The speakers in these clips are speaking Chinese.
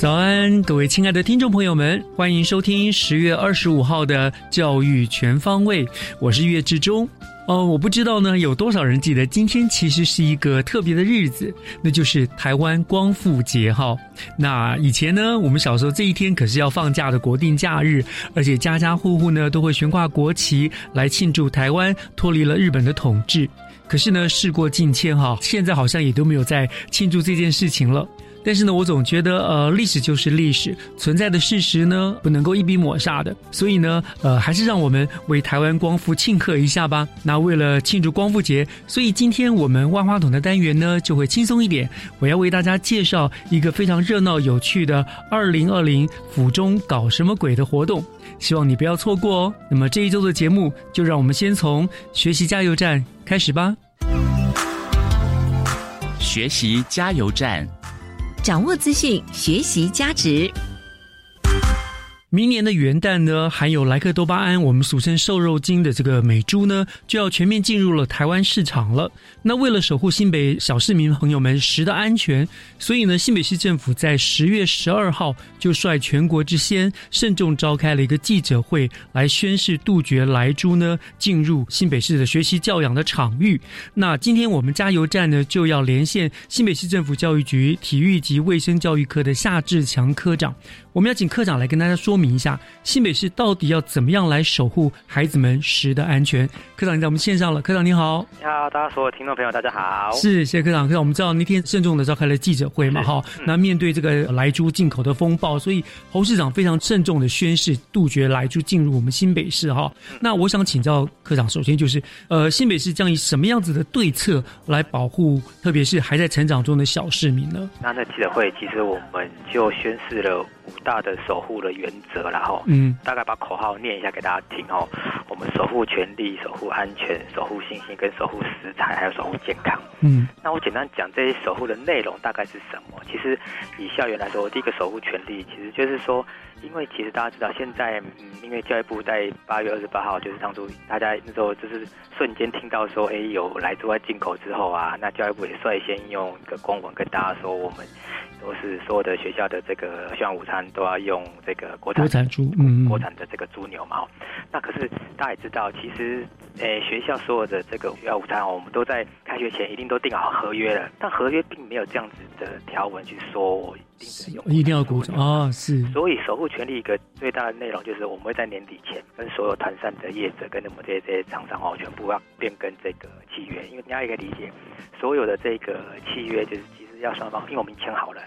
早安，各位亲爱的听众朋友们，欢迎收听十月二十五号的《教育全方位》，我是岳志忠。哦，我不知道呢，有多少人记得今天其实是一个特别的日子，那就是台湾光复节哈。那以前呢，我们小时候这一天可是要放假的国定假日，而且家家户户呢都会悬挂国旗来庆祝台湾脱离了日本的统治。可是呢，事过境迁哈，现在好像也都没有在庆祝这件事情了。但是呢，我总觉得，呃，历史就是历史，存在的事实呢，不能够一笔抹杀的。所以呢，呃，还是让我们为台湾光复庆贺一下吧。那为了庆祝光复节，所以今天我们万花筒的单元呢，就会轻松一点。我要为大家介绍一个非常热闹有趣的二零二零府中搞什么鬼的活动，希望你不要错过哦。那么这一周的节目，就让我们先从学习加油站开始吧。学习加油站。掌握资讯，学习价值。明年的元旦呢，含有莱克多巴胺，我们俗称瘦肉精的这个美猪呢，就要全面进入了台湾市场了。那为了守护新北小市民朋友们食的安全，所以呢，新北市政府在十月十二号就率全国之先，慎重召开了一个记者会，来宣誓杜绝莱猪呢进入新北市的学习教养的场域。那今天我们加油站呢，就要连线新北市政府教育局体育及卫生教育科的夏志强科长。我们要请科长来跟大家说明一下，新北市到底要怎么样来守护孩子们食的安全。科长，你在我们线上了。科长你好，你好，大家所有听众朋友，大家好。是，谢谢科长。科长，我们知道那天慎重的召开了记者会嘛，哈。那面对这个来猪进口的风暴，所以侯市长非常慎重的宣誓杜绝来猪进入我们新北市，哈。那我想请教科长，首先就是，呃，新北市将以什么样子的对策来保护，特别是还在成长中的小市民呢？那在记者会，其实我们就宣誓了。五大的守护的原则，然后，嗯，大概把口号念一下给大家听哦。守护权利，守护安全，守护信心，跟守护食材，还有守护健康。嗯，那我简单讲这些守护的内容大概是什么？其实以校园来说，第一个守护权利，其实就是说，因为其实大家知道，现在，嗯，因为教育部在八月二十八号，就是当初大家那时候就是瞬间听到说，哎，有来自外进口之后啊，那教育部也率先用一个公文跟大家说，我们。都是所有的学校的这个校午餐都要用这个国产猪，嗯，国产的这个猪牛毛。那可是大家也知道，其实诶学校所有的这个学校午餐哦，我们都在开学前一定都订好合约了，但合约并没有这样子的条文去说我一定有一定要鼓掌啊，是。所以守护权利一个最大的内容就是，我们会在年底前跟所有团膳的业者跟我们这些这些厂商哦，全部要变更这个契约，因为大家也可以理解，所有的这个契约就是其实。要双方，因为我们签好了，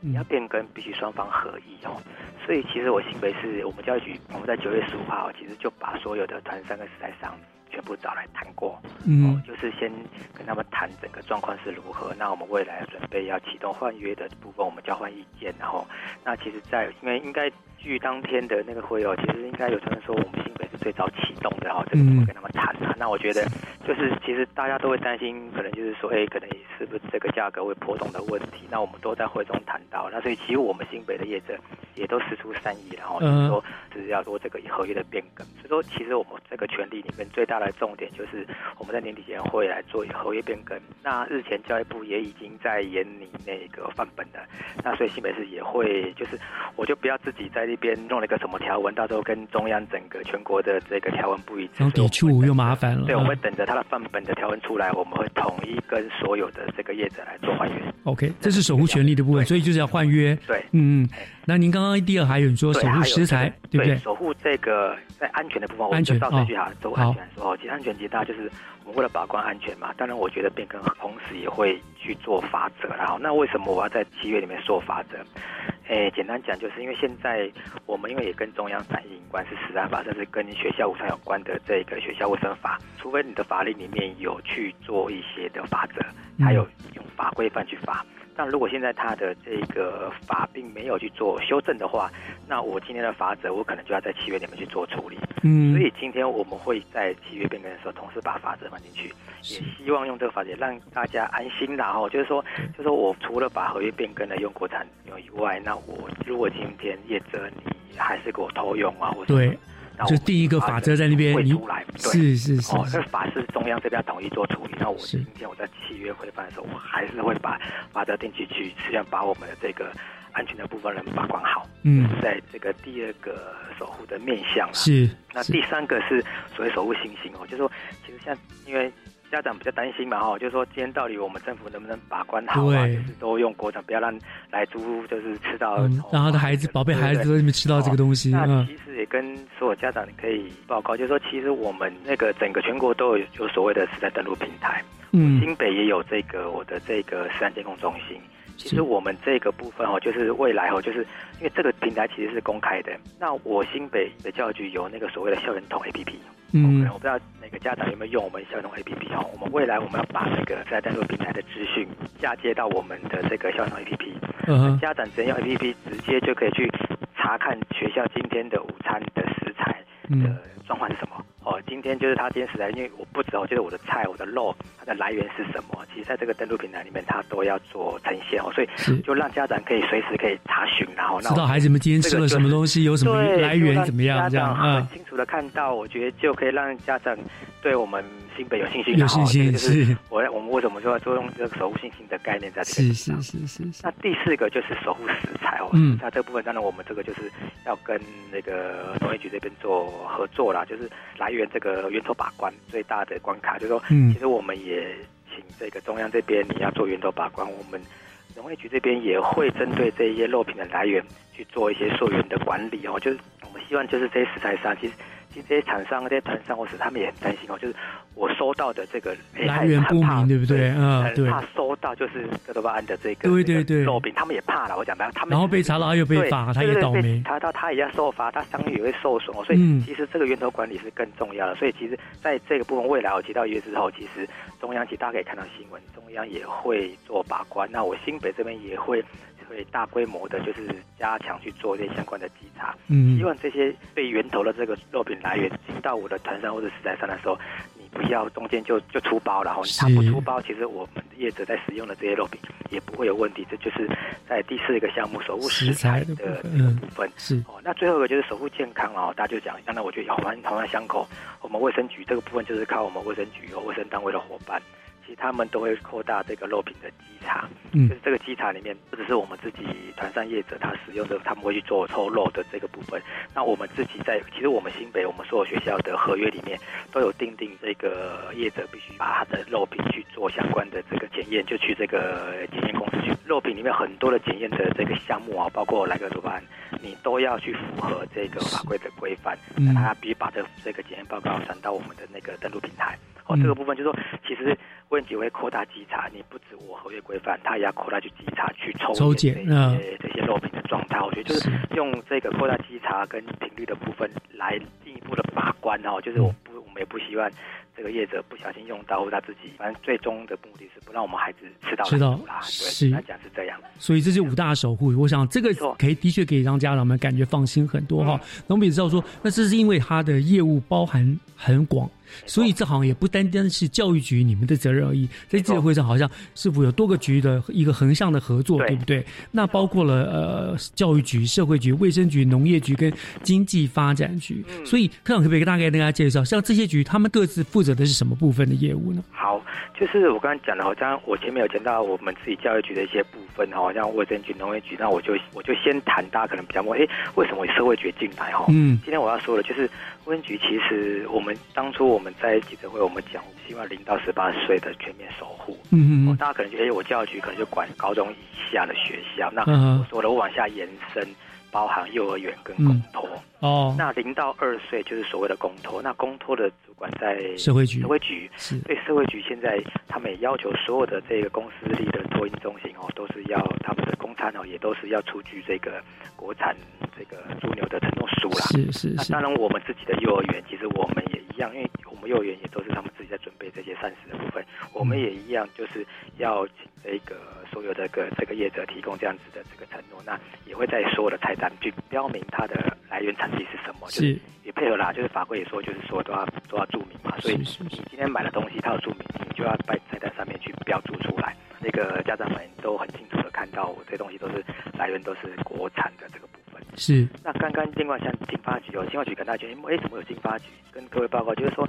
你要变更必须双方合意哦。所以其实我新北市我们教育局，我们在九月十五号其实就把所有的团三个时代商全部找来谈过，嗯，就是先跟他们谈整个状况是如何。那我们未来准备要启动换约的部分，我们交换意见。然后，那其实，在因为应该据当天的那个会哦，其实应该有传说我们新北是最早启动的哦，这个会跟他们谈啊。那我觉得就是其实大家都会担心，可能就是说，哎，可能是不是这个价格会波动的问题？那我们都在会中谈到。那所以其实我们新北的业者也都使出善意，然后就是说是要做这个合约的变更。所以说，其实我们这个权利里面最大的重点就是我们在年底前会来做合约变更。那日前教育部也已经在研拟那个范本的，那所以新北市也会就是我就不要自己在那边弄了一个什么条文，到时候跟中央整个全国的这个条文不一致，然后抵触又麻烦了。对，我们会等着它的范本的条文出来，我们会统一跟所有的这个业者来做换约。OK，这是守护权利的部分，所以就是要换约。对，嗯嗯。那您刚刚第二还有说守护食材，对不对？守护这个在安全的部分，安全照这句哈，守护安全说，其实安全其实大家就是我们为了把关安全嘛。当然，我觉得变更同时也会去做法则。然后，那为什么我要在七月里面说法则？诶，简单讲，就是因为现在我们因为也跟中央反映关是食安法，甚至跟学校卫生有关的这个学校卫生法，除非你的法律里面有去做一些的法则，还有用法规范去罚。但如果现在他的这个法并没有去做修正的话，那我今天的法则我可能就要在七月里面去做处理。嗯，所以今天我们会在契约变更的时候，同时把法则放进去，也希望用这个法则让大家安心。然后就是说，就是说我除了把合约变更了用国产用以外，那我如果今天业者你还是给我偷用啊，或者对。就第一个法则在那边，会出来，是是是。哦，那法是中央这边统一做处理。那我今天我在契约规范的时候，我还是会把法则定进去，实际上把我们的这个安全的部分人把关好。嗯，在这个第二个守护的面向是。那第三个是所谓守护信心哦，就是说，其实像因为。家长比较担心嘛，哈，就是说今天到底我们政府能不能把关好啊？就是都用国产，不要让来租就是吃到，让他的孩子、宝贝孩子都没吃到这个东西。那其实也跟所有家长可以报告，就是说其实我们那个整个全国都有有所谓的时代登录平台，嗯，新北也有这个我的这个时代监控中心。其实我们这个部分哦，就是未来哦，就是因为这个平台其实是公开的。那我新北的教育局有那个所谓的校园通 APP。嗯，我不知道哪个家长有没有用我们校园通 A P P 哦。我们未来我们要把那个在单独平台的资讯嫁接到我们的这个校园 A P P，嗯，家长只要用 A P P 直接就可以去查看学校今天的午餐的食材的状况是什么。哦，今天就是他今天食材，因为我不知道，就是我的菜、我的肉，它的来源是什么？其实在这个登录平台里面，它都要做呈现哦，所以就让家长可以随时可以查询，然后知道孩子们今天吃了什么东西，有什么来源怎么样，这样很清楚的看到，我觉得就可以让家长对我们新北有信心，有信心是。我我们为什么说做用这个守护信心的概念在这个地方？是是是是。那第四个就是守护食材哦，嗯，那这部分当然我们这个就是要跟那个农业局这边做合作啦，就是来。源这个源头把关最大的关卡，就是说，其实我们也请这个中央这边你要做源头把关，我们农业局这边也会针对这些肉品的来源去做一些溯源的管理哦。就是我们希望就是这些食材上，其实其实这些厂商、这些团商或是他们也很担心哦，就是。我收到的这个来源不明，对不对？嗯，对怕收到就是哥德巴胺的这个对对对肉饼，他们也怕了。我讲白，他们然后被查到又被罚，他也倒霉。查到他也要受罚，他商誉也会受损哦。所以其实这个源头管理是更重要的。所以其实在这个部分，未来我提到一月之后，其实中央其实大家可以看到新闻，中央也会做把关。那我新北这边也会会大规模的，就是加强去做这些相关的稽查。嗯，希望这些被源头的这个肉品来源进到我的团上或者食材上的时候。你不要中间就就出包，然后它不出包，其实我们业者在使用的这些肉品也不会有问题。这就是在第四个项目守护食材的这个部分。是哦，那最后一个就是守护健康哦，大家就讲，刚才我觉得环环环相扣。我们卫生局这个部分就是靠我们卫生局和卫生单位的伙伴。其实他们都会扩大这个肉品的稽查，嗯，就是这个稽查里面不只是我们自己团膳业者他使用的，他们会去做抽肉的这个部分。那我们自己在，其实我们新北我们所有学校的合约里面都有定定，这个业者必须把他的肉品去做相关的这个检验，就去这个检验公司去。肉品里面很多的检验的这个项目啊，包括莱克多巴胺，你都要去符合这个法规的规范，那他必须把这这个检验报告传到我们的那个登录平台。哦，这个部分就是说，其实。问题会扩大稽查，你不止我合约规范，他也要扩大去稽查、去抽抽检这些这些肉品的状态。我觉得就是用这个扩大稽查跟频率的部分来进一步的把关哦，就是我不我们也不希望这个业者不小心用到或他自己，反正最终的目的是不让我们孩子吃到吃到啦，是对，来讲是这样。所以这是五大守护，我想这个可以的确可以让家长们感觉放心很多哈。嗯那我们也知道说，那这是因为他的业务包含很广，所以这好像也不单单是教育局你们的责任而已。在记者会上，好像是否有多个局的一个横向的合作，对对不对？那包括了呃教育局、社会局、卫生局、农业局跟经济发展局。嗯所以科长可不可以大概跟大家介绍，像这些局他们各自负责的是什么部分的业务呢？好，就是我刚刚讲的，好像我前面有讲到我们自己教育局的一些部分哈，像卫生局、农业局，那我就我就先谈，大家可能比较问，哎，为什么社会局进来哈？嗯今天我要说的就是卫生局，其实我们当初我们在记者会我们讲，我们希望零到十八岁的全面守护。嗯嗯大家可能觉得，哎，我教育局可能就管高中以下的学校，那嗯。我说了，我往下延伸，包含幼儿园跟嗯公托。哦，那零到二岁就是所谓的公托，那公托的主管在社会局。社会局。是。对社会局现在，他们也要求所有的这个公司立的托婴中心哦，都是要他们的公餐哦，也都是要出具这个国产这个猪牛的承诺书啦。是是是。那当，然，我们自己的幼儿园，其实我们也一样，因为我们幼儿园也都是他们自己在准备这些膳食的部分，我们也一样，就是要请这个所有的个这个业者提供这样子的这个承诺，那也会在所有的菜单去标明它的来源产地是什么，就是是也配合啦，就是法规也说，就是说都要都要注明嘛，所以你今天买的东西它有注明，你就要在菜单上面去标注出来，那个家长们都很清楚的看到，我这东西都是来源都是国产的这个部分。是。那刚刚另外像金发局哦，金发局跟大家觉得，哎，怎么有金发局？跟各位报告，就是说，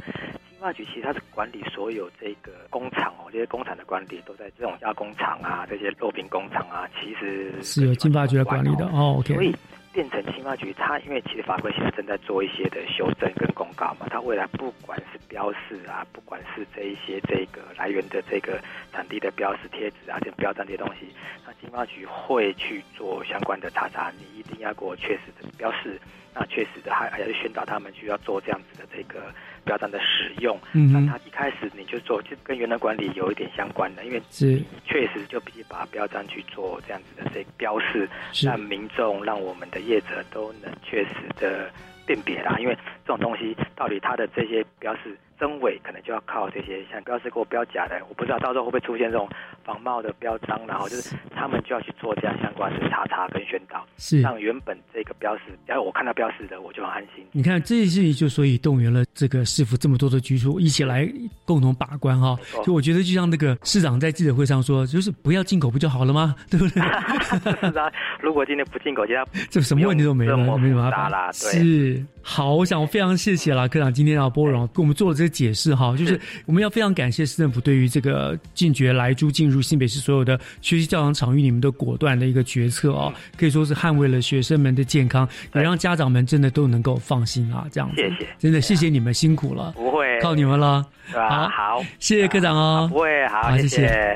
金发局其实它是管理所有这个工厂哦，这些工厂的管理都在这种加工厂啊，这些肉品工厂啊，其实是由金发局来管理的哦所，OK，以变成青发局，它因为其实法规现在正在做一些的修正跟公告嘛，它未来不管是标示啊，不管是这一些这个来源的这个产地的标示贴纸啊，这标章这些东西，那金发局会去做相关的查查，你一定要给我确实的标示，那确实的还还要去宣导他们需要做这样子的这个标章的使用。嗯，那他一开始你就做，就跟原来管理有一点相关的，因为是确实就必须把标章去做这样子的这个标示，让民众、让我们的业者都能确实的辨别啦。因为这种东西到底它的这些标示真伪，可能就要靠这些像标示过标假的，我不知道到时候会不会出现这种仿冒的标章，然后就是他们就要去做这样相关的查查跟宣导，是。让原本这个标识，只要我看到标识的，我就很安心。你看，这件事情就所以动员了这个市府这么多的局处一起来共同把关哈、错就我觉得，就像那个市长在记者会上说，就是不要进口不就好了吗？对不对？是啊，如果今天不进口，其他这什么问题都没了，没什么麻。对是好，我想我非常谢谢啦，科长今天啊波荣 给我们做了这个解释哈，就是我们要非常感谢市政府对于这个禁绝来猪进入新北市所有的学习教养场域你们的果断的一个决策哦，可以说是捍卫了学生们的健康，也让家长们真的都能够放心啊，这样子。谢谢真的谢谢你们辛苦了，不会，靠你们了，对吧？好，谢谢科长哦。不会，好，谢谢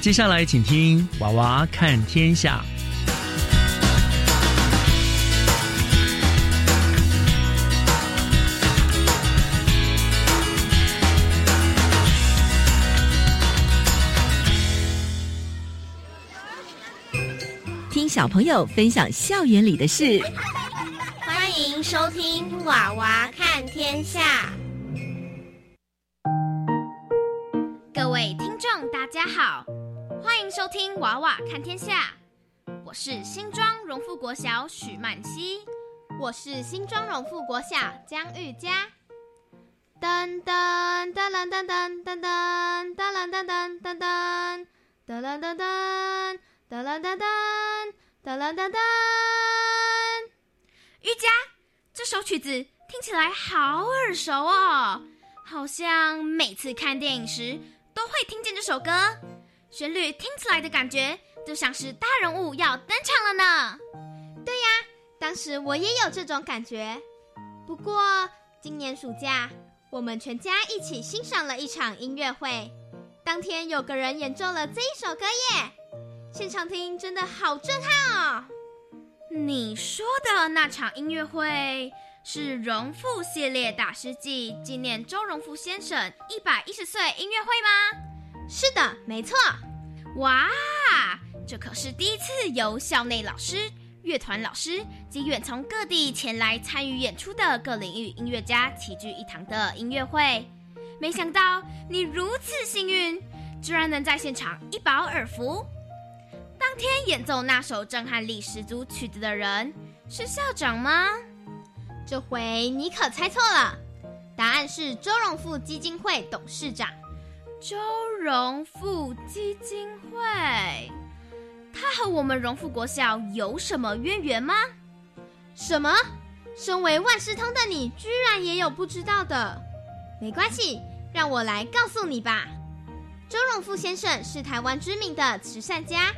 接下来请听《娃娃看天下》。小朋友分享校园里的事。欢迎收听《娃娃看天下》。各位听众，大家好，欢迎收听《娃娃看天下》，我是新庄荣富国小许曼希，我是新庄荣富国小江玉佳。噔噔噔噔噔噔噔噔噔噔噔噔噔噔噔噔噔噔噔噔噔噔噔噔。玉佳，这首曲子听起来好耳熟哦，好像每次看电影时都会听见这首歌，旋律听起来的感觉就像是大人物要登场了呢。对呀当时我也有这种感觉，不过今年暑假，我们全家一起欣赏了一场音乐会。当天有个人演奏了这一首歌耶，现场听真的好震撼哦！你说的那场音乐会是荣富系列大师祭纪念周荣富先生一百一十岁音乐会吗？是的，没错。哇，这可是第一次由校内老师、乐团老师及远从各地前来参与演出的各领域音乐家齐聚一堂的音乐会。没想到你如此幸运，居然能在现场一饱耳福。当天演奏那首震撼力十足曲子的人是校长吗？这回你可猜错了，答案是周荣富基金会董事长。周荣富基金会，他和我们荣富国小有什么渊源吗？什么？身为万事通的你，居然也有不知道的？没关系，让我来告诉你吧。周荣富先生是台湾知名的慈善家，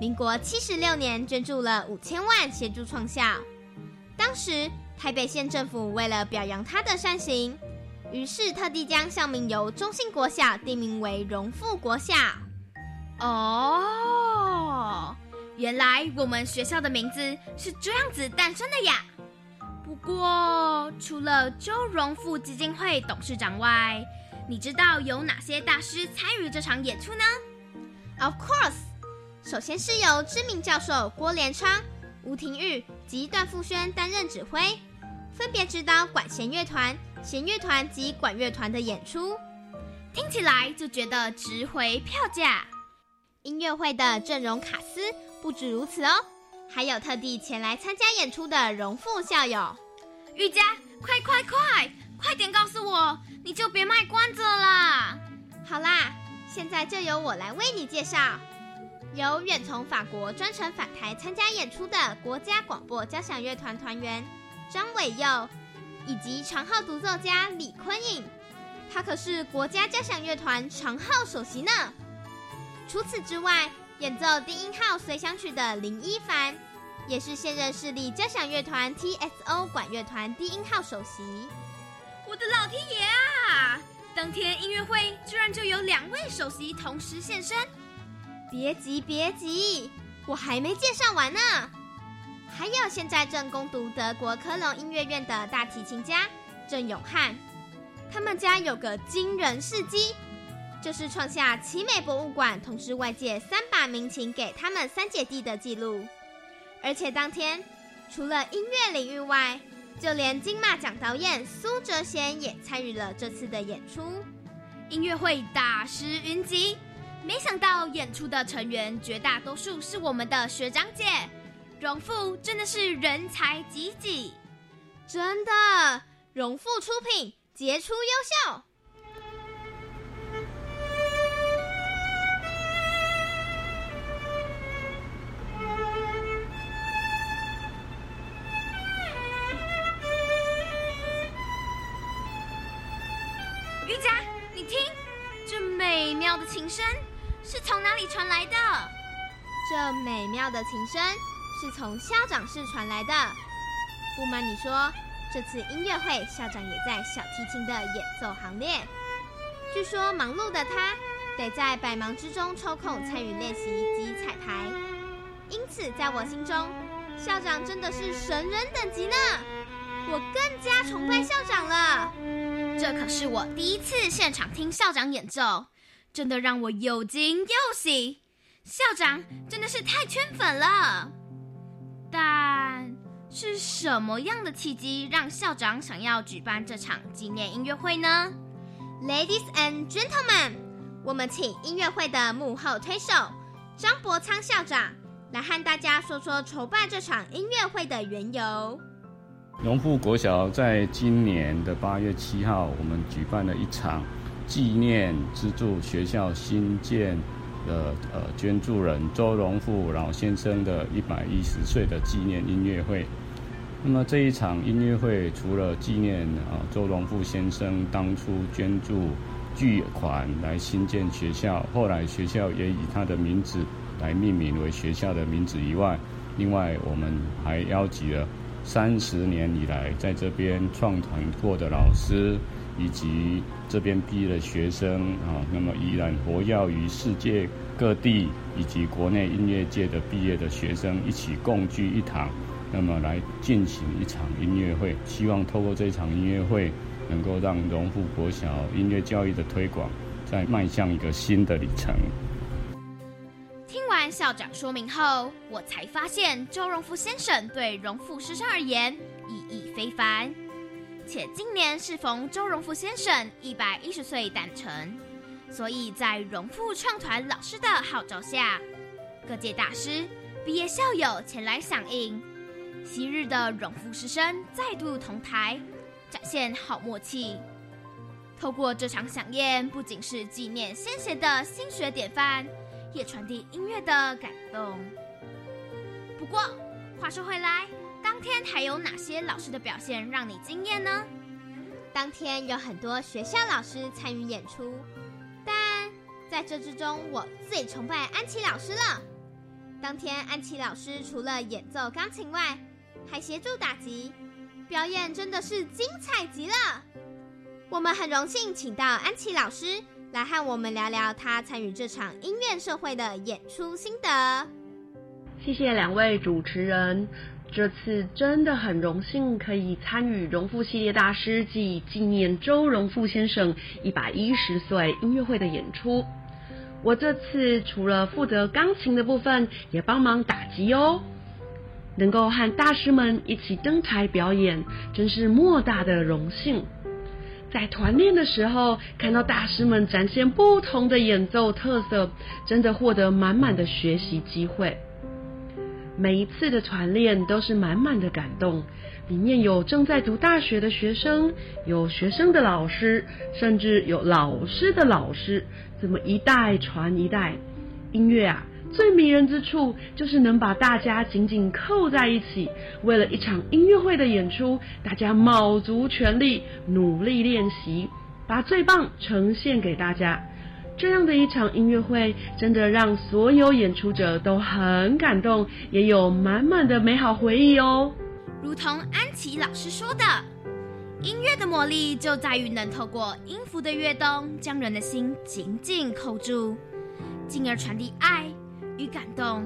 民国七十六年捐助了五千万协助创校，当时。台北县政府为了表扬他的善行，于是特地将校名由中信国小定名为荣富国小。哦，原来我们学校的名字是这样子诞生的呀！不过，除了周荣富基金会董事长外，你知道有哪些大师参与这场演出呢？Of course，首先是由知名教授郭连昌、吴廷玉及段富轩担任指挥。分别指导管弦乐团、弦乐团及管乐团的演出，听起来就觉得值回票价。音乐会的阵容卡司不止如此哦，还有特地前来参加演出的荣富校友。玉佳，快快快，快点告诉我，你就别卖关子了。好啦，现在就由我来为你介绍，由远从法国专程返台参加演出的国家广播交响乐团团员。张伟佑以及长号独奏家李坤颖，他可是国家交响乐团长号首席呢。除此之外，演奏低音号随想曲的林一凡，也是现任市立交响乐团 TSO 管乐团低音号首席。我的老天爷啊！当天音乐会居然就有两位首席同时现身。别急别急，我还没介绍完呢。还有现在正攻读德国科隆音乐院的大提琴家郑永汉，他们家有个惊人事迹，就是创下奇美博物馆同时外界三把名琴给他们三姐弟的记录。而且当天除了音乐领域外，就连金马奖导演苏哲贤也参与了这次的演出。音乐会大师云集，没想到演出的成员绝大多数是我们的学长姐。荣富真的是人才济济，真的，荣富出品杰出优秀。瑜伽，你听，这美妙的琴声是从哪里传来的？这美妙的琴声。是从校长室传来的。不瞒你说，这次音乐会校长也在小提琴的演奏行列。据说忙碌的他得在百忙之中抽空参与练习及彩排，因此在我心中，校长真的是神人等级呢。我更加崇拜校长了。这可是我第一次现场听校长演奏，真的让我又惊又喜。校长真的是太圈粉了。但是什么样的契机让校长想要举办这场纪念音乐会呢？Ladies and gentlemen，我们请音乐会的幕后推手张伯昌校长来和大家说说筹办这场音乐会的缘由。农富国小在今年的八月七号，我们举办了一场纪念资助学校新建。的呃捐助人周荣富老先生的一百一十岁的纪念音乐会。那么这一场音乐会除了纪念啊周荣富先生当初捐助巨款来新建学校，后来学校也以他的名字来命名为学校的名字以外，另外我们还邀集了三十年以来在这边创团过的老师。以及这边毕业的学生啊，那么依然活跃于世界各地，以及国内音乐界的毕业的学生一起共聚一堂，那么来进行一场音乐会，希望透过这场音乐会，能够让荣富国小音乐教育的推广再迈向一个新的里程。听完校长说明后，我才发现周荣富先生对荣富师生而言意义非凡。且今年适逢周荣富先生一百一十岁诞辰，所以在荣富创团老师的号召下，各界大师、毕业校友前来响应。昔日的荣富师生再度同台，展现好默契。透过这场响宴，不仅是纪念先贤的心学典范，也传递音乐的感动。不过，话说回来。当天还有哪些老师的表现让你惊艳呢？当天有很多学校老师参与演出，但在这之中，我最崇拜安琪老师了。当天，安琪老师除了演奏钢琴外，还协助打击，表演真的是精彩极了。我们很荣幸请到安琪老师来和我们聊聊他参与这场音乐社会的演出心得。谢谢两位主持人。这次真的很荣幸可以参与荣富系列大师暨纪念周荣富先生一百一十岁音乐会的演出。我这次除了负责钢琴的部分，也帮忙打击哦。能够和大师们一起登台表演，真是莫大的荣幸。在团练的时候，看到大师们展现不同的演奏特色，真的获得满满的学习机会。每一次的团练都是满满的感动，里面有正在读大学的学生，有学生的老师，甚至有老师的老师，这么一代传一代。音乐啊，最迷人之处就是能把大家紧紧扣在一起。为了一场音乐会的演出，大家卯足全力，努力练习，把最棒呈现给大家。这样的一场音乐会，真的让所有演出者都很感动，也有满满的美好回忆哦。如同安琪老师说的，音乐的魔力就在于能透过音符的跃动，将人的心紧紧扣住，进而传递爱与感动。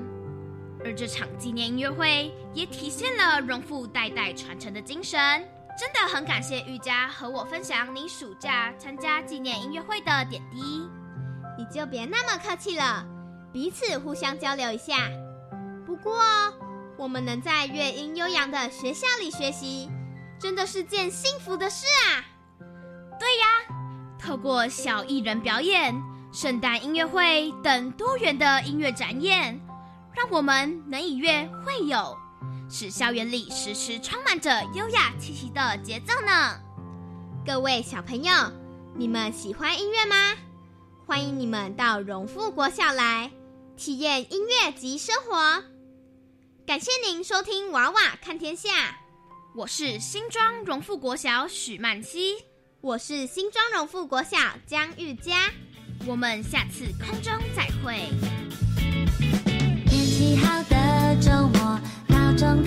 而这场纪念音乐会也体现了荣富代代传承的精神。真的很感谢玉佳和我分享你暑假参加纪念音乐会的点滴。你就别那么客气了，彼此互相交流一下。不过，我们能在乐音悠扬的学校里学习，真的是件幸福的事啊！对呀，透过小艺人表演、圣诞音乐会等多元的音乐展演，让我们能以乐会友，使校园里时时充满着优雅气息的节奏呢。各位小朋友，你们喜欢音乐吗？欢迎你们到荣富国小来体验音乐及生活。感谢您收听《娃娃看天下》，我是新庄荣富国小许曼希，我是新庄荣富国小江玉佳，我们下次空中再会。天气好的周末，闹钟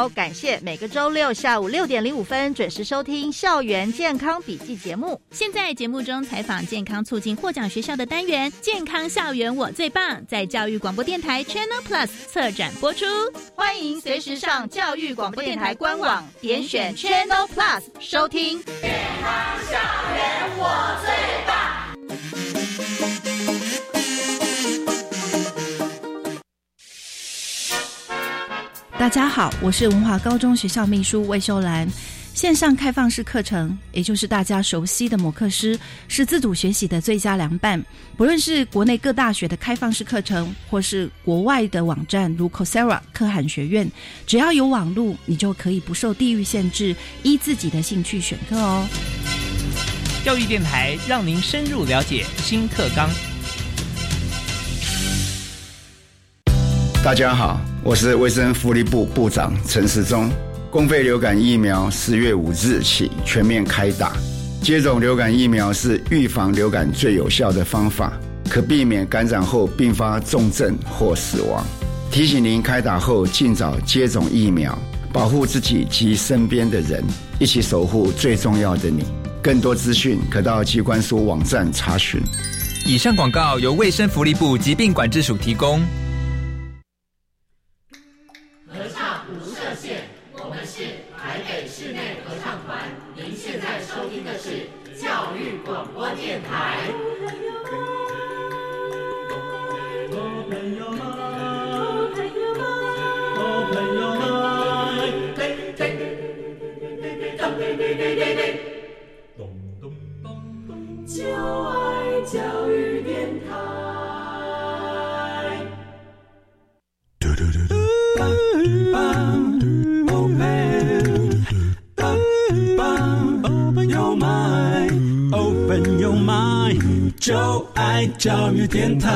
友，感谢每个周六下午六点零五分准时收听《校园健康笔记》节目。现在节目中采访健康促进获奖学校的单元《健康校园我最棒》，在教育广播电台 Channel Plus 策展播出。欢迎随时上教育广播电台官网点选 Channel Plus 收听。健康校园我最棒。大家好，我是文华高中学校秘书魏秀兰。线上开放式课程，也就是大家熟悉的摩课师，是自主学习的最佳良伴。不论是国内各大学的开放式课程，或是国外的网站如 Coursera、可汗学院，只要有网路，你就可以不受地域限制，依自己的兴趣选课哦。教育电台让您深入了解新课纲。大家好，我是卫生福利部部长陈时中。公费流感疫苗四月五日起全面开打。接种流感疫苗是预防流感最有效的方法，可避免感染后并发重症或死亡。提醒您开打后尽早接种疫苗，保护自己及身边的人，一起守护最重要的你。更多资讯可到机关署网站查询。以上广告由卫生福利部疾病管制署提供。就爱教育电台。Open your mind, open your mind，就爱教育电台。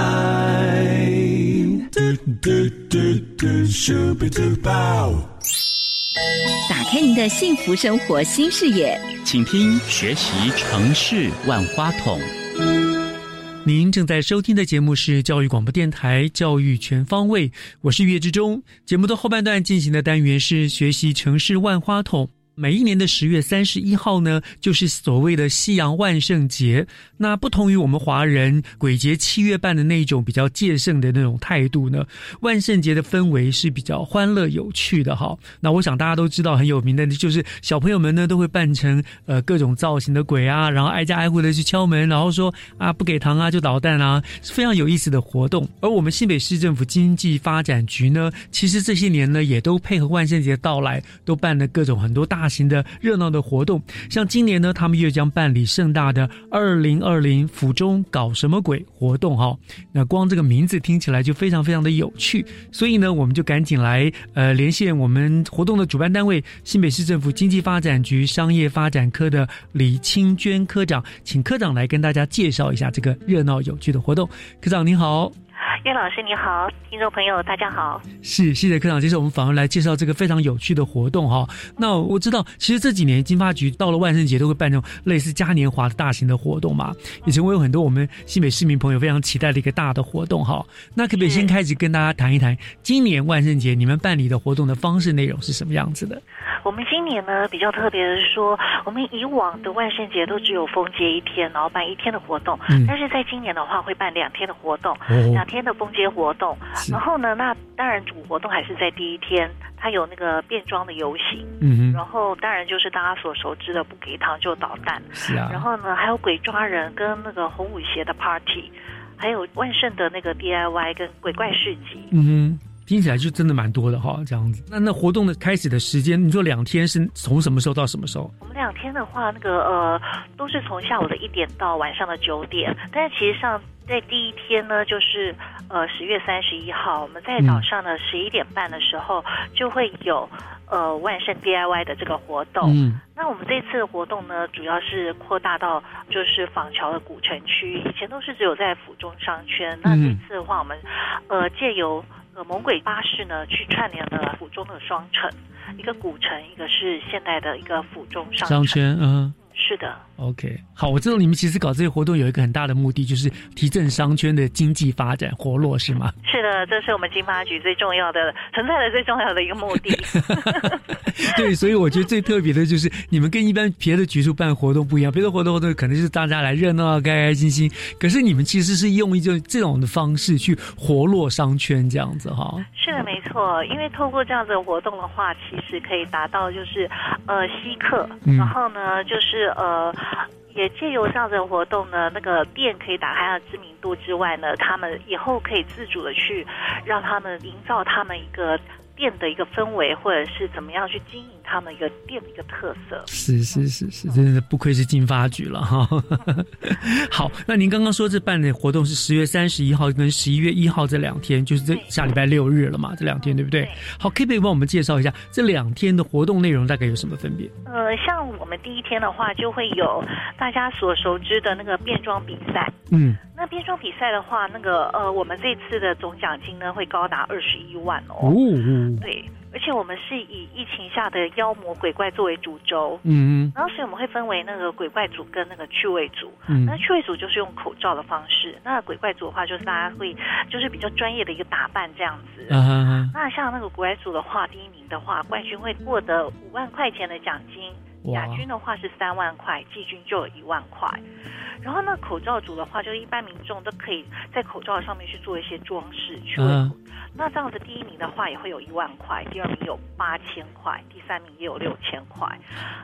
嘟嘟嘟嘟，Super Duper。开您的幸福生活新视野，请听学习城市万花筒。您正在收听的节目是教育广播电台《教育全方位》，我是岳志忠。节目的后半段进行的单元是学习城市万花筒。每一年的十月三十一号呢，就是所谓的西洋万圣节。那不同于我们华人鬼节七月半的那种比较戒慎的那种态度呢，万圣节的氛围是比较欢乐有趣的哈。那我想大家都知道很有名的，就是小朋友们呢都会扮成呃各种造型的鬼啊，然后挨家挨户的去敲门，然后说啊不给糖啊就捣蛋啊，非常有意思的活动。而我们新北市政府经济发展局呢，其实这些年呢也都配合万圣节的到来，都办了各种很多大大型的热闹的活动。像今年呢，他们又将办理盛大的二零二零府中搞什么鬼活动哈。那光这个名字听起来就非常非常的有趣，所以呢，我们就赶紧来呃连线我们活动的主办单位新北市政府经济发展局商业发展科的李清娟科长，请科长来跟大家介绍一下这个热闹有趣的活动。科长您好。岳老师你好，听众朋友大家好。是，谢谢科长接受我们访问来介绍这个非常有趣的活动哈。那我知道，其实这几年金发局到了万圣节都会办这种类似嘉年华的大型的活动嘛，也成为有很多我们新北市民朋友非常期待的一个大的活动哈。那可不可以先开始跟大家谈一谈，今年万圣节你们办理的活动的方式内容是什么样子的？我们今年呢比较特别的是说，我们以往的万圣节都只有封街一天，然后办一天的活动，嗯但是在今年的话会办两天的活动，哦两天的封街活动。然后呢，那当然主活动还是在第一天，它有那个变装的游行，嗯然后当然就是大家所熟知的不给糖就捣蛋，是啊然后呢还有鬼抓人跟那个红舞鞋的 party，还有万圣的那个 DIY 跟鬼怪市集。嗯哼，听起来就真的蛮多的哈，这样子。那那活动的开始的时间，你说两天是从什么时候到什么时候？我们两天的话，那个呃，都是从下午的一点到晚上的九点。但是其实上在第一天呢，就是呃十月三十一号，我们在早上的十一点半的时候就会有呃万圣 DIY 的这个活动。嗯那我们这次的活动呢，主要是扩大到就是坊桥的古城区，以前都是只有在府中商圈。那这嗯次的话，我们呃借由呃猛鬼巴士呢，去串联了府中的双城，一个古城，一个是现代的一个府中商圈商圈，嗯是的。OK，好，我知道你们其实搞这些活动有一个很大的目的，就是提振商圈的经济发展活络，是吗？是的，这是我们经发局最重要的存在的最重要的一个目的。对，所以我觉得最特别的就是你们跟一般别的局处办活动不一样，别的活动活动可能就是大家来热闹、开开心心，可是你们其实是用一种这种的方式去活络商圈，这样子哈。是的，没错，因为透过这样子的活动的话，其实可以达到就是呃吸客，嗯然后呢就是呃。也借由这样的活动呢，那个店可以打开它的知名度之外呢，他们以后可以自主的去让他们营造他们一个店的一个氛围，或者是怎么样去经营他们一个店的一个特色。是是是是，真的不愧是进发局了哈。好，那您刚刚说这办的活动是十月三十一号跟十一月一号这两天，就是这下礼拜六日了嘛，这两天对不对？好，可不可以帮我们介绍一下这两天的活动内容大概有什么分别？呃，像我们第一天的话，就会有大家所熟知的那个变装比赛。嗯，那变装比赛的话，那个呃，我们这次的总奖金呢会高达二十一万哦。哦，对，而且我们是以疫情下的妖魔鬼怪作为主轴。嗯嗯然后，所以我们会分为那个鬼怪组跟那个趣味组。嗯那趣味组就是用口罩的方式，那鬼怪组的话就是大家会就是比较专业的一个打扮这样子。啊哈哈那像那个鬼怪组的话，第一名的话，冠军会获得五万块钱的奖金。哇亚军的话是三万块，季军就有一万块。然后呢，口罩组的话，就是一般民众都可以在口罩上面去做一些装饰，去嗯那这样子，第一名的话也会有一万块，第二名有八千块，第三名也有六千块。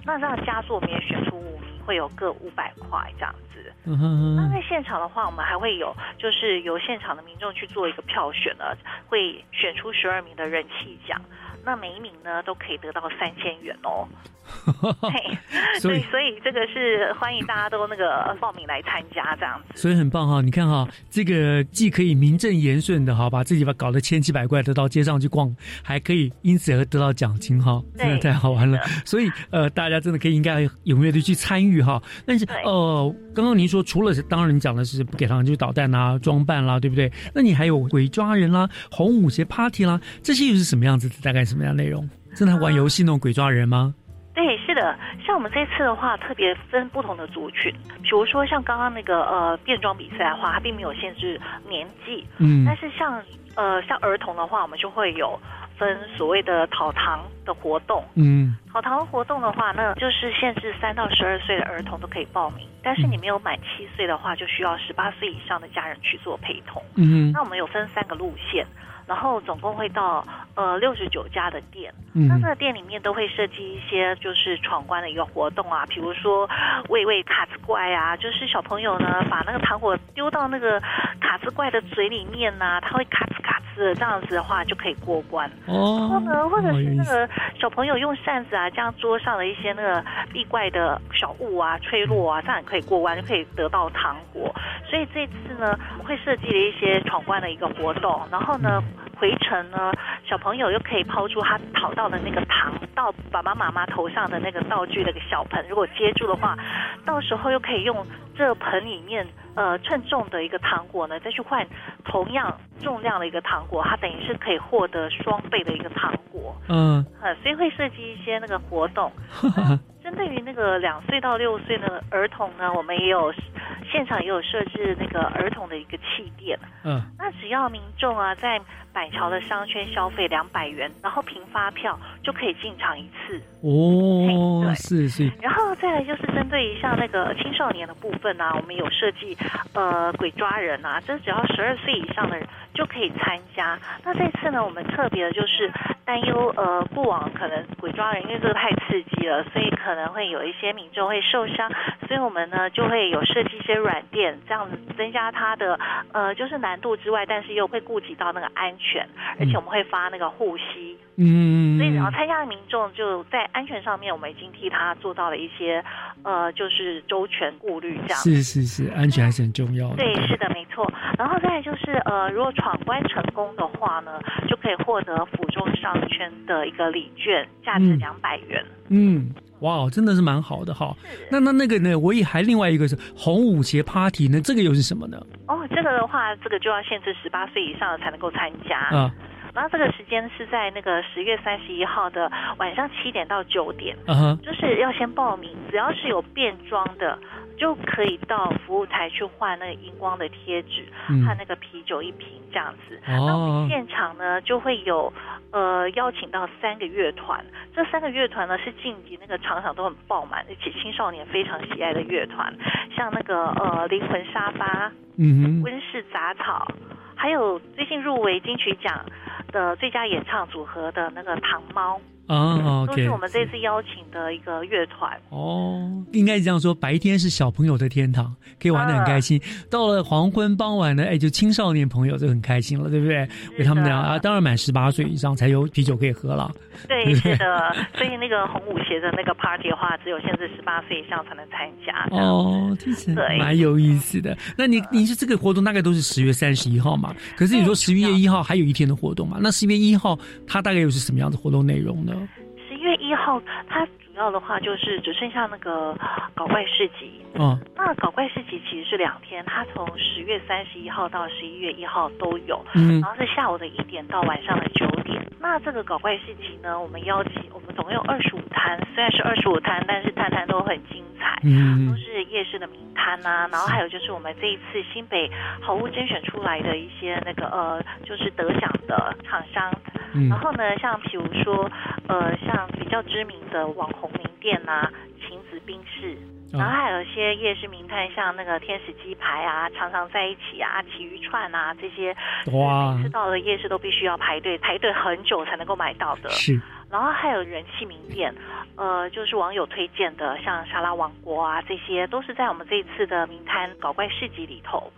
那这样加速，我们也选出五名，会有各五百块这样子。嗯哼那在现场的话，我们还会有就是由现场的民众去做一个票选呢，会选出十二名的人气奖。那每一名呢都可以得到三千元哦。嘿，所以对，所以这个是欢迎大家都那个报名来参加这样子。所以很棒哈！你看哈，这个既可以名正言顺的哈，把自己把搞得千奇百怪的到街上去逛，还可以因此而得到奖金哈，真的太好玩了。所以呃，大家真的可以应该踊跃的去参与哈。但是呃，刚刚您说除了当然你讲的是不给他们就导弹啦、装扮啦，对不对？那你还有鬼抓人啦、红舞鞋 party 啦，这些又是什么样子？大概什么样内容？真的玩游戏那种鬼抓人吗？对，是的，像我们这次的话，特别分不同的族群，比如说像刚刚那个呃变装比赛的话，它并没有限制年纪，嗯。但是像呃像儿童的话，我们就会有分所谓的讨糖的活动，嗯。讨糖活动的话，那就是限制三到十二岁的儿童都可以报名，但是你没有满七岁的话，就需要十八岁以上的家人去做陪同。嗯。那我们有分三个路线，然后总共会到呃六十九家的店。嗯那这个店里面都会设计一些就是闯关的一个活动啊，比如说喂喂卡子怪啊，就是小朋友呢把那个糖果丢到那个卡子怪的嘴里面呐、它会咔哧咔哧的，这样子的话就可以过关。哦然后呢，或者是那个小朋友用扇子啊，将桌上的一些那个壁怪的小物啊吹落啊，这样也可以过关，就可以得到糖果。所以这次呢，会设计了一些闯关的一个活动，然后呢，回程呢，小朋友又可以抛出他讨到的那个糖到爸爸妈妈头上的那个道具那个小盆，如果接住的话，到时候又可以用这盆里面呃称重的一个糖果呢，再去换同样重量的一个糖果，它等于是可以获得双倍的一个糖果。嗯，呃，所以会设计一些那个活动。针对于那个两岁到六岁的儿童呢，我们也有现场也有设置那个儿童的一个气垫。嗯那只要民众啊在板桥的商圈消费两百元，然后凭发票就可以进场一次。哦，是是，然后再来就是针对一下那个青少年的部分呢、我们有设计呃鬼抓人啊，这只要十二岁以上的人就可以参加。那这次呢，我们特别的就是担忧呃过往可能鬼抓人因为这个太刺激了，所以可能会有一些民众会受伤，所以我们呢就会有设计一些软垫，这样子增加它的呃就是难度之外，但是又会顾及到那个安全，而且我们会发那个护膝。嗯，所以，然后参加的民众就在安全上面，我们已经替他做到了一些，呃，就是周全顾虑这样。是是是，安全还是很重要的。对，是的，没错。然后再来就是，呃，如果闯关成功的话呢，就可以获得府中商圈的一个礼券，价值嗯两百元。嗯，哇，真的是蛮好的哈。那那那个呢？我也还另外一个是红舞鞋 party 呢，这个又是什么呢？哦，这个的话，这个就要限制十八岁以上的才能够参加。啊，然后这个时间是在那个十月三十一号的晚上七点到九点，就是要先报名，只要是有变装的。就可以到服务台去换那个荧光的贴纸嗯和那个啤酒一瓶这样子。哦那我们现场呢就会有呃邀请到三个乐团，这三个乐团呢是晋级那个场场都很爆满，而且青少年非常喜爱的乐团，像那个呃灵魂沙发、嗯哼，温室杂草，还有最近入围金曲奖的最佳演唱组合的那个糖猫，啊，OK，都是我们这次邀请的一个乐团。哦，应该是这样说，白天是小朋友的天堂，可以玩得很开心。到了黄昏傍晚呢，哎，就青少年朋友就很开心了，对不对？为他们俩啊，当然满十八岁以上才有啤酒可以喝了。对，对是的，所以那个红舞鞋的那个 party 的话，只有限制十八岁以上才能参加。哦，这是对蛮有意思的。那你你是这个活动大概都是十月三十一号嘛？可是你说十一月一号还有一天的活动嘛？那十一月一号它大概又是什么样的活动内容呢？十一号，它主要的话就是只剩下那个搞怪市集。嗯，那搞怪市集其实是两天，它从十月三十一号到十一月一号都有，嗯。然后是下午的一点到晚上的九点。那这个搞怪市集呢，我们邀请我们总共有二十五摊，虽然是二十五摊，但是摊摊都很精彩，嗯。都是夜市的名摊呐、然后还有就是我们这一次新北好物甄选出来的一些那个呃，就是得奖的厂商，嗯然后呢，像比如说呃，像比较知名的网红名店呐、晴子冰室。然后还有一些夜市名摊，像那个天使鸡排啊、常常在一起啊、奇鱼串啊这些，哇每次到了夜市都必须要排队，排队很久才能够买到的。是。然后还有人气名店，呃，就是网友推荐的，像沙拉王国啊，这些都是在我们这一次的名摊搞怪市集里头。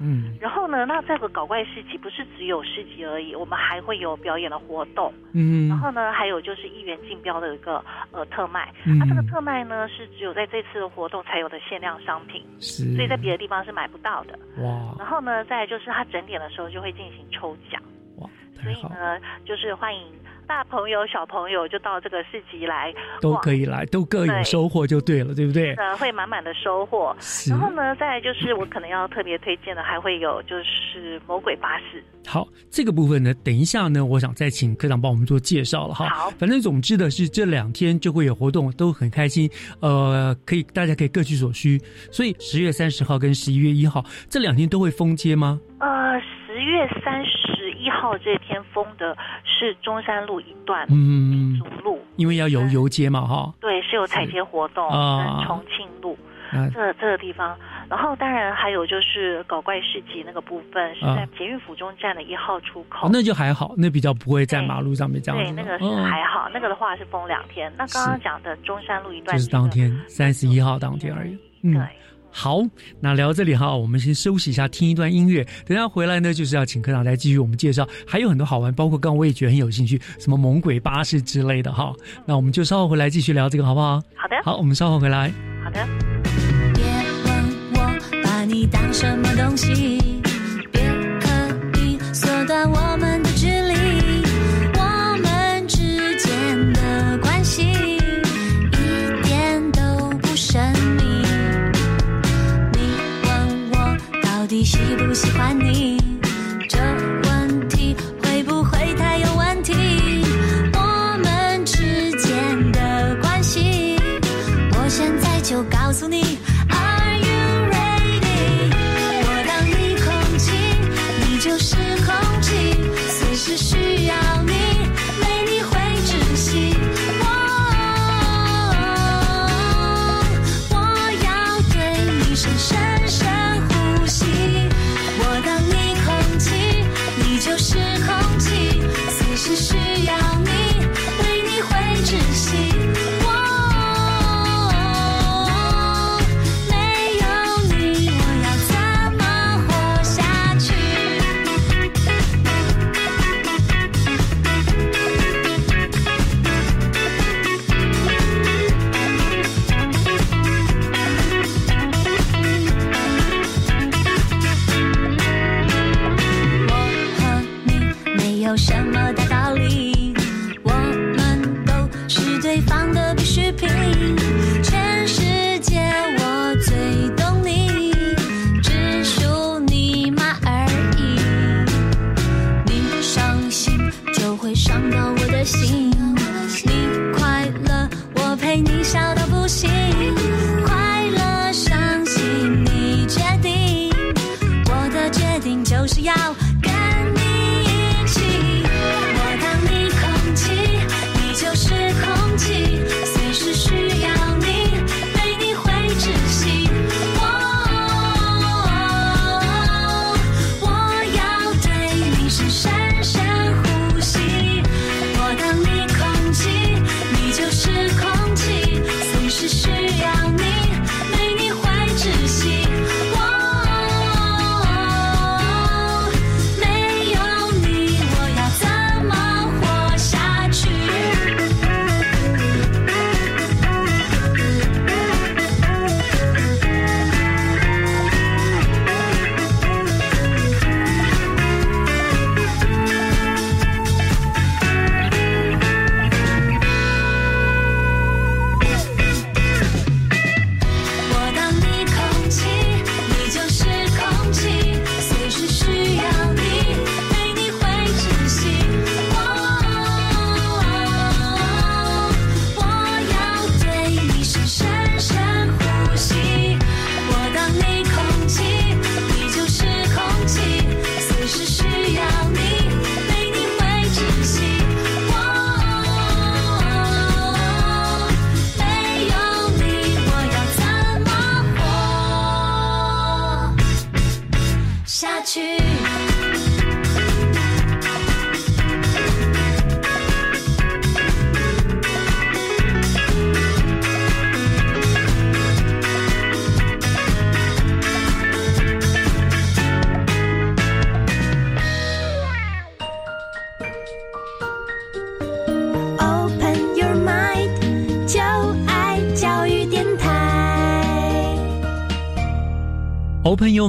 嗯。然后呢，那这个搞怪市集不是只有市集而已，我们还会有表演的活动。嗯。然后呢，还有就是一元竞标的一个呃特卖，嗯。那、这个特卖呢是只有在这次的活动才有的限量商品，是。所以在别的地方是买不到的。哇。然后呢，再来就是它整点的时候就会进行抽奖，哇所以呢，就是欢迎大朋友小朋友就到这个市集来都可以来，都各有收获就对了，对不对？呃，会满满的收获。是然后呢，再来就是我可能要特别推荐的，还会有就是魔鬼巴士。好，这个部分呢，等一下呢，我想再请科长帮我们做介绍了哈。好，反正总之的是这两天就会有活动，都很开心。呃，可以大家可以各取所需。所以十月三十号跟十一月一号这两天都会封街吗？呃，十月三十一号这天封的是中山路一段嗯，路，因为要游游街嘛哈。对，是有彩街活动啊重庆路。啊这这个地方，然后当然还有就是搞怪市集那个部分是啊在捷运府中站的一号出口，哦，那就还好，那比较不会在马路上面这样对，子。那个是哦还好，那个的话是封两天。那刚刚讲的中山路一段就是当天三十一号当天而已。嗯，好，那聊到这里哈，我们先休息一下，听一段音乐。等一下回来呢，就是要请科长来继续我们介绍，还有很多好玩，包括刚刚我也觉得很有兴趣，什么猛鬼巴士之类的哈。那我们就稍后回来继续聊这个，好不好？好的，好，我们稍后回来。好的。别问我把你当什么东西，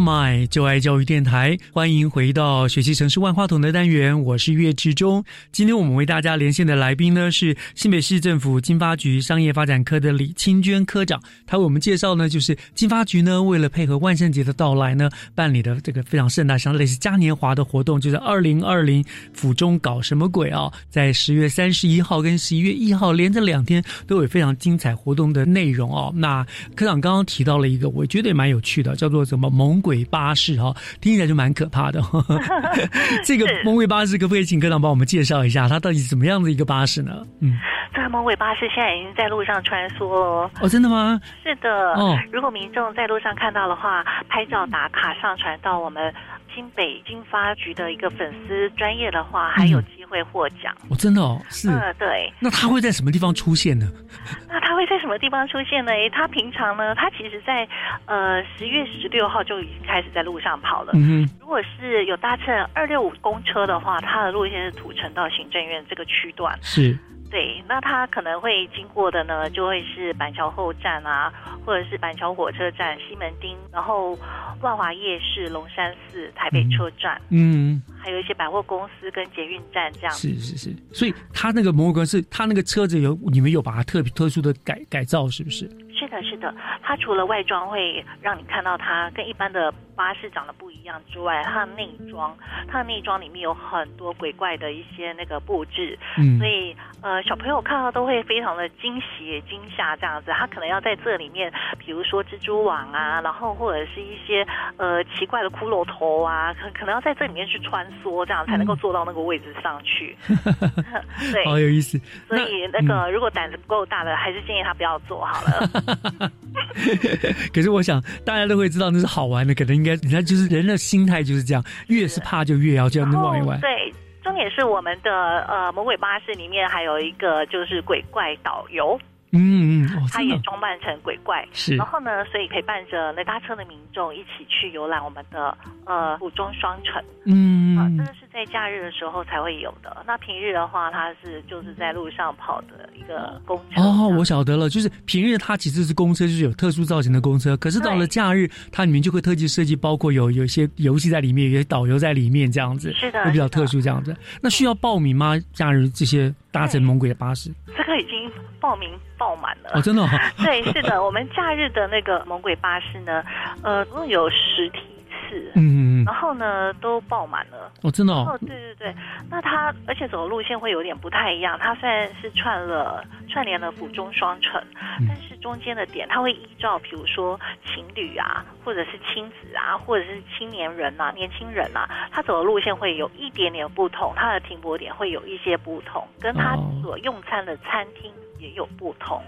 爱就爱教育电台，欢迎回到学习城市万花筒的单元，我是岳志忠。今天我们为大家连线的来宾呢是新北市政府经发局商业发展科的李清娟科长，他为我们介绍呢，就是经发局呢为了配合万圣节的到来呢，办理的这个非常盛大，像类似嘉年华的活动，就是二零二零府中搞什么鬼啊？在十月三十一号跟十一月一号连着两天都有非常精彩活动的内容哦。那科长刚刚提到了一个，我觉得也蛮有趣的，叫做什么猛鬼巴士哈、听起来就蛮可怕的。这个猛鬼巴士可不可以请科长帮我们介绍一下，它到底是怎么样的一个巴士呢？嗯，这个猛鬼巴士现在已经在路上穿梭了哦。哦，真的吗？是的，哦如果民众在路上看到的话，拍照打卡上传到我们新北经发局的一个粉丝专业的话，还有机会获奖。哦，真的哦，是。嗯，对。那他会在什么地方出现呢？那他会在什么地方出现呢？诶，它平常呢，他其实在呃十月十六号就已经开始在路上跑了。嗯哼如果是有搭乘二六五公车的话，他的路线是土城到行政院这个区段。是。对，那他可能会经过的呢，就会是板桥后站啊，或者是板桥火车站、西门町，然后万华夜市、龙山寺、台北车站，嗯，还有一些百货公司跟捷运站这样。是是是。所以它那个摩格是它那个车子有你们有把它特别特殊的改改造，是不是？是的，是的，它除了外装会让你看到它跟一般的巴士长得不一样之外，它的内装，它的内装里面有很多鬼怪的一些那个布置，嗯所以呃小朋友看到都会非常的惊喜惊吓这样子。他可能要在这里面，比如说蜘蛛网啊，然后或者是一些呃奇怪的骷髅头啊，可可能要在这里面去穿梭，这样才能够坐到那个位置上去。对，好有意思。所以那个、如果胆子不够大的，还是建议他不要做好了。可是我想大家都会知道那是好玩的，可能应该人家就是人的心态就是这样，越是怕就越要这样玩一玩。对，重点是我们的呃魔鬼巴士里面还有一个就是鬼怪导游。嗯嗯，哦，他也装扮成鬼怪，是然后呢，所以陪伴着那搭车的民众一起去游览我们的呃古装双城。嗯啊，这是在假日的时候才会有的。那平日的话，它是就是在路上跑的一个公车。哦，我晓得了，就是平日它其实是公车，就是有特殊造型的公车，可是到了假日，它里面就会特技设计，包括有有一些游戏在里面，有些导游在里面这样子，是的会比较特殊这样子。那需要报名吗？假日这些搭乘猛鬼的巴士？这个已经报名爆满了。哦，真的、哦。对，是的，我们假日的那个猛鬼巴士呢，呃，总共有十梯次。嗯，后呢都爆满了。哦，真的哦，哦，对对对，那他而且走的路线会有点不太一样，他虽然是串了串联了府中双城，嗯。但是中间的点他会依照比如说情侣啊，或者是亲子啊，或者是青年人啊、年轻人啊，他走的路线会有一点点不同，他的停泊点会有一些不同，跟它哦。所用餐的餐厅也有不同。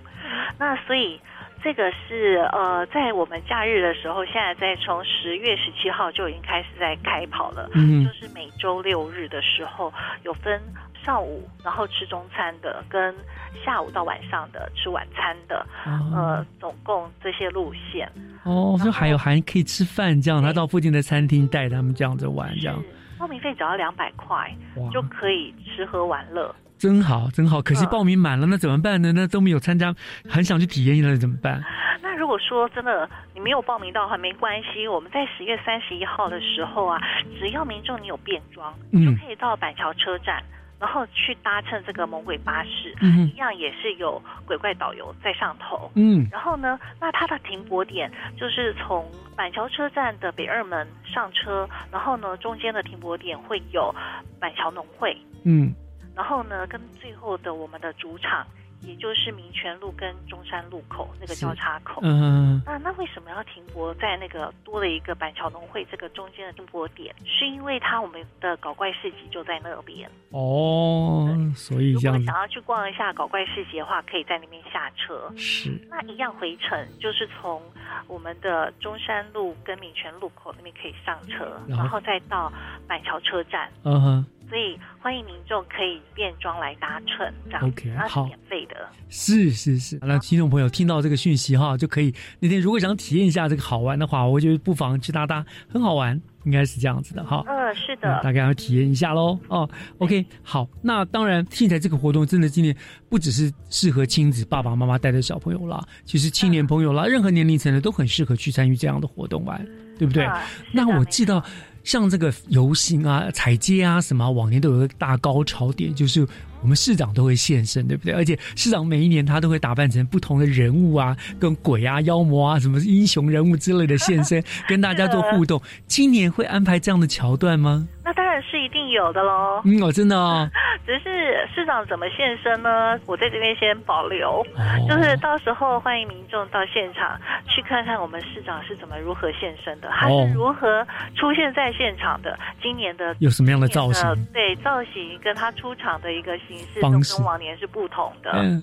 那所以这个是呃，在我们假日的时候，现在在从十月十七号就已经开始在开跑了，嗯。就是每周六日的时候有分上午然后吃中餐的，跟下午到晚上的吃晚餐的，呃，总共这些路线。哦，就还有还可以吃饭这样，他到附近的餐厅带他们这样子玩，这样。报名费只要两百块就可以吃喝玩乐。真好真好。可惜嗯报名满了，那怎么办呢？那都没有参加，很想去体验，一下怎么办？那如果说真的你没有报名到的话，没关系，我们在十月三十一号的时候啊，只要民众你有变装，就可以到板桥车站。然后去搭乘这个猛鬼巴士，嗯一样也是有鬼怪导游在上头。嗯然后呢，那它的停泊点就是从板桥车站的北二门上车，然后呢，中间的停泊点会有板桥农会，嗯然后呢，跟最后的我们的主场，也就是民权路跟中山路口那个交叉口。嗯那那为什么要停泊在那个多了一个板桥农会这个中间的停泊点？是因为它我们的搞怪市集就在那边。哦，所以这样如果想要去逛一下搞怪市集的话，可以在那边下车。是那一样回程，就是从我们的中山路跟民权路口那边可以上车，然后再到板桥车站。嗯哼。所以欢迎民众可以变装来搭乘，这样 OK，免费的。是是是，那听众朋友听到这个讯息哈，就可以那天如果想体验一下这个好玩的话，我觉得不妨去搭搭，很好玩，应该是这样子的哈。嗯，是的。大概要体验一下喽。哦，OK，好，那当然，现在这个活动真的今年不只是适合亲子爸爸妈妈带着小朋友啦，其实青年朋友啦，任何年龄层的都很适合去参与这样的活动玩，对不对？啊那我记得像这个游行啊、踩街啊什么，往年都有个大高潮点，就是我们市长都会现身，对不对？而且市长每一年他都会打扮成不同的人物啊，跟鬼啊、妖魔啊、什么英雄人物之类的现身，跟大家做互动。今年会安排这样的桥段吗？那当然是一定有的喽。嗯，哦，真的哦。只是市长怎么现身呢？我在这边先保留，哦就是到时候欢迎民众到现场去看看我们市长是怎么如何现身的，他哦是如何出现在现场的。今年的有什么样的造型对造型跟他出场的一个形式都方式跟往年是不同的。嗯，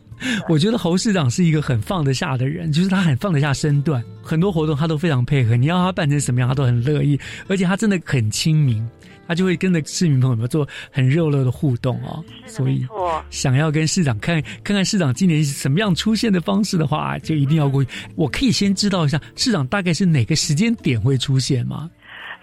我觉得侯市长是一个很放得下的人，就是他很放得下身段，很多活动他都非常配合。你要他办成什么样，他都很乐意，而且他真的很亲民，他就会跟着市民朋友们做很热络的互动哦。所以想要跟市长看看看市长今年是什么样出现的方式的话，就一定要过去。我可以先知道一下市长大概是哪个时间点会出现吗？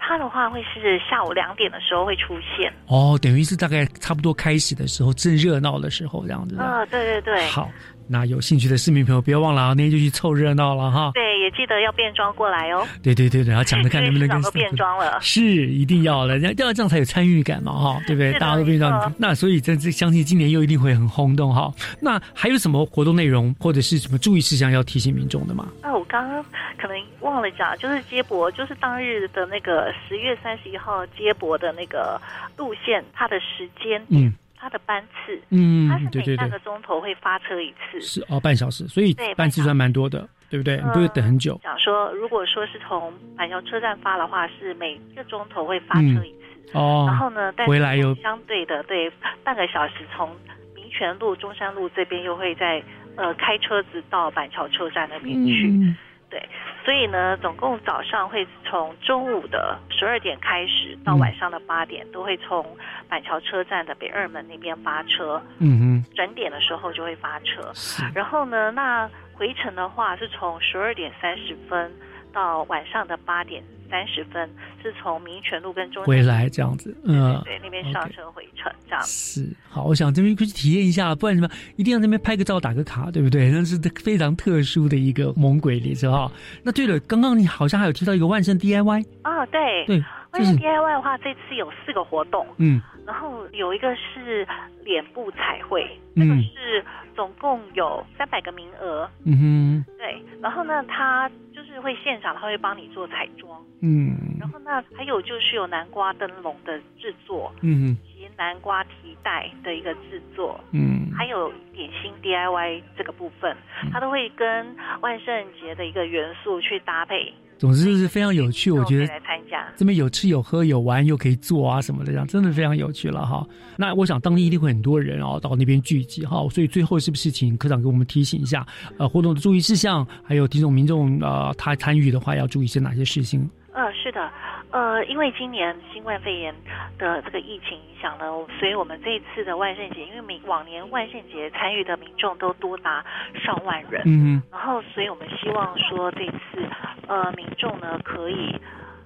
他的话会是下午两点的时候会出现。哦，等于是大概差不多开始的时候，正热闹的时候这样子。嗯、对对对。好，那有兴趣的市民朋友不要忘了啊，那天就去凑热闹了哈。对，也记得要变装过来哦。对对对，然后抢着看能不能跟 变装了。是一定要的，要要这样才有参与感嘛哈，对不对？大家都变没装错，那所以这这相信今年又一定会很轰动哈。那还有什么活动内容或者是什么注意事项要提醒民众的吗？啊，我刚刚可能忘了讲，就是接驳，就是当日的那个十月三十一号接驳的那个路线，它的时间，嗯，它的班次，嗯它是每半个钟头会发车一次，是哦，半小时，所以对班次算蛮多的，对不对？你不会等很久。讲说，如果说是从板桥车站发的话，是每个钟头会发嗯车一次，哦，然后呢，但是回来又相对的，对，半个小时从民权路、中山路这边又会在呃开车子到板桥车站那边去。嗯对，所以呢，总共早上会从中午的十二点开始到晚上的八点，都会从板桥车站的北二门那边发车。嗯哼，转点的时候就会发车。然后呢，那回程的话是从十二点三十分到晚上的八点三十分，是从民权路跟中回来这样子，嗯，对那边上车回程这样。是好，我想这边可以去体验一下，不然什么一定要那边拍个照、打个卡，对不对？那是非常特殊的一个猛鬼列车哈。那对了，刚刚你好像还有提到一个万圣 DIY，啊，对，对，万圣 DIY 的话，这次有四个活动，嗯。然后有一个是脸部彩绘，那个嗯是总共有三百个名额，嗯哼。对，然后呢，他就是会现场，他会帮你做彩妆，嗯。然后呢，还有就是有南瓜灯笼的制作，嗯及南瓜提袋的一个制作，嗯。还有点心 DIY 这个部分，它都会跟万圣节的一个元素去搭配，总之就是非常有趣，我觉得来参加。这边有吃有喝有玩又可以做啊什么的，这样真的非常有趣了哈。那我想当地一定会很多人哦到那边聚集哈，所以最后是不是请科长给我们提醒一下，呃，活动的注意事项，还有听众民众呃他参与的话要注意些哪些事情？呃，是的，呃，因为今年新冠肺炎的这个疫情影响呢，所以我们这一次的万圣节，因为每往年万圣节参与的民众都多达上万人，嗯然后所以我们希望说这次呃民众呢可以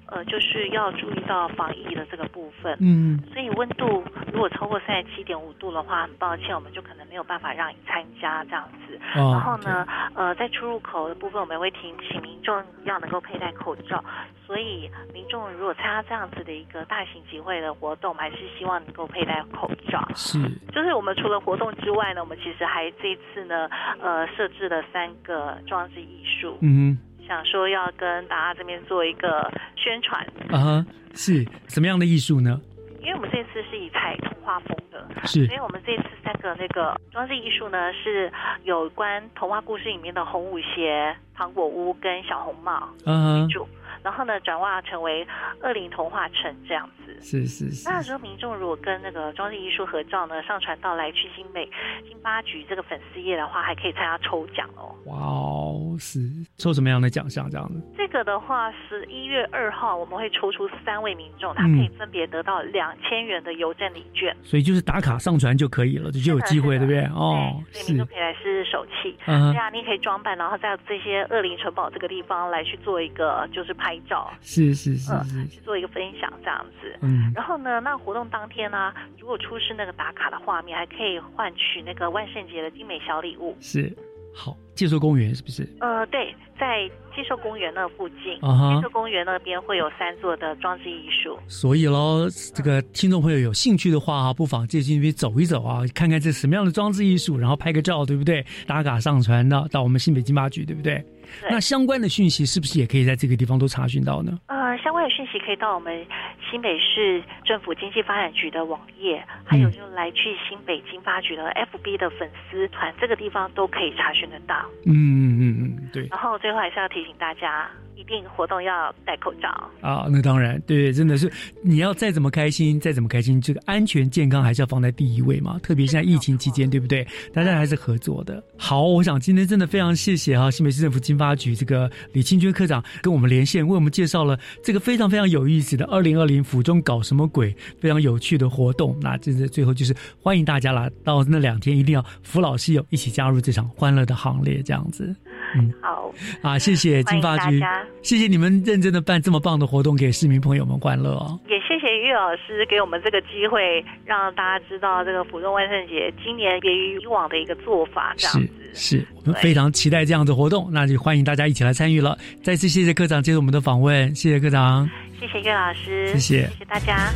呃就是要注意到防疫的这个部分，嗯所以温度如果超过三十七点五度的话，很抱歉，我们就可能没有办法让你参加这样子。哦然后呢，呃，在出入口的部分，我们会提醒民众要能够佩戴口罩。所以民众如果参加这样子的一个大型集会的活动，我们还是希望能够佩戴口罩。是就是我们除了活动之外呢，我们其实还这一次呢，呃，设置了三个装置艺术，嗯想说要跟大家这边做一个宣传。哼啊哈是什么样的艺术呢？因为我们这次是以彩童话风的，是所以我们这次三个那个装置艺术呢，是有关童话故事里面的红舞鞋、糖果屋跟小红帽啊哈主，然后呢转化成为恶灵童话城这样子。是是是那时候民众如果跟那个装置艺术合照呢，上传到来去新北金八局这个粉丝页的话，还可以参加抽奖哦。哇哦是抽什么样的奖项这样子？这个的话，十一月二号我们会抽出三位民众，他嗯可以分别得到两千元的邮政礼券。所以就是打卡上传就可以了，这就有机会，对不对？哦，是所以民众可以来试试手气。嗯对啊，你也可以装扮，然后在这些恶灵城堡这个地方来去做一个就是拍照，是是是去做一个分享这样子。嗯然后呢，那活动当天呢、如果出示那个打卡的画面，还可以换取那个万圣节的精美小礼物。是好。介寿公园是不是？呃，对，在接受公园那附近，啊哈接受公园那边会有三座的装置艺术。所以喽，这个听众朋友有兴趣的话啊，不妨借进那边走一走啊，看看这什么样的装置艺术，然后拍个照，对不对？打卡上传到到我们新北金八局，对不对？对那相关的讯息是不是也可以在这个地方都查询到呢？呃，相关的讯息可以到我们新北市政府经济发展局的网页，还有就来去新北经发局的 FB 的粉丝团，这个地方都可以查询得到。嗯嗯嗯嗯，对然后最后还是要提醒大家，一定活动要戴口罩。啊，那当然，对，真的是你要再怎么开心，再怎么开心，这个安全健康还是要放在第一位嘛。特别现在疫情期间，对不对？大家还是合作的。好，我想今天真的非常谢谢哈、新北市政府经发局这个李清娟科长跟我们连线，为我们介绍了这个非常非常有意思的二零二零府中搞什么鬼，非常有趣的活动。那这是最后就是欢迎大家啦，到那两天一定要扶老携幼一起加入这场欢乐的行列，这样子。嗯，好啊，谢谢金发局谢谢你们认真的办这么棒的活动，给市民朋友们欢乐哦。也谢谢岳老师给我们这个机会，让大家知道这个浦东万圣节今年别于以往的一个做法，这样是子。是，我们非常期待这样的活动，那就欢迎大家一起来参与了。再次谢谢科长接受我们的访问，谢谢科长。谢谢岳老师，谢谢谢谢大家。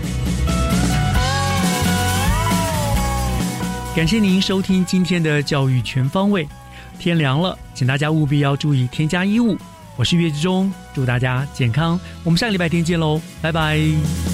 感谢您收听今天的教育全方位。天凉了，请大家务必要注意添加衣物。我是岳志忠，祝大家健康。我们下个礼拜天见喽，拜拜。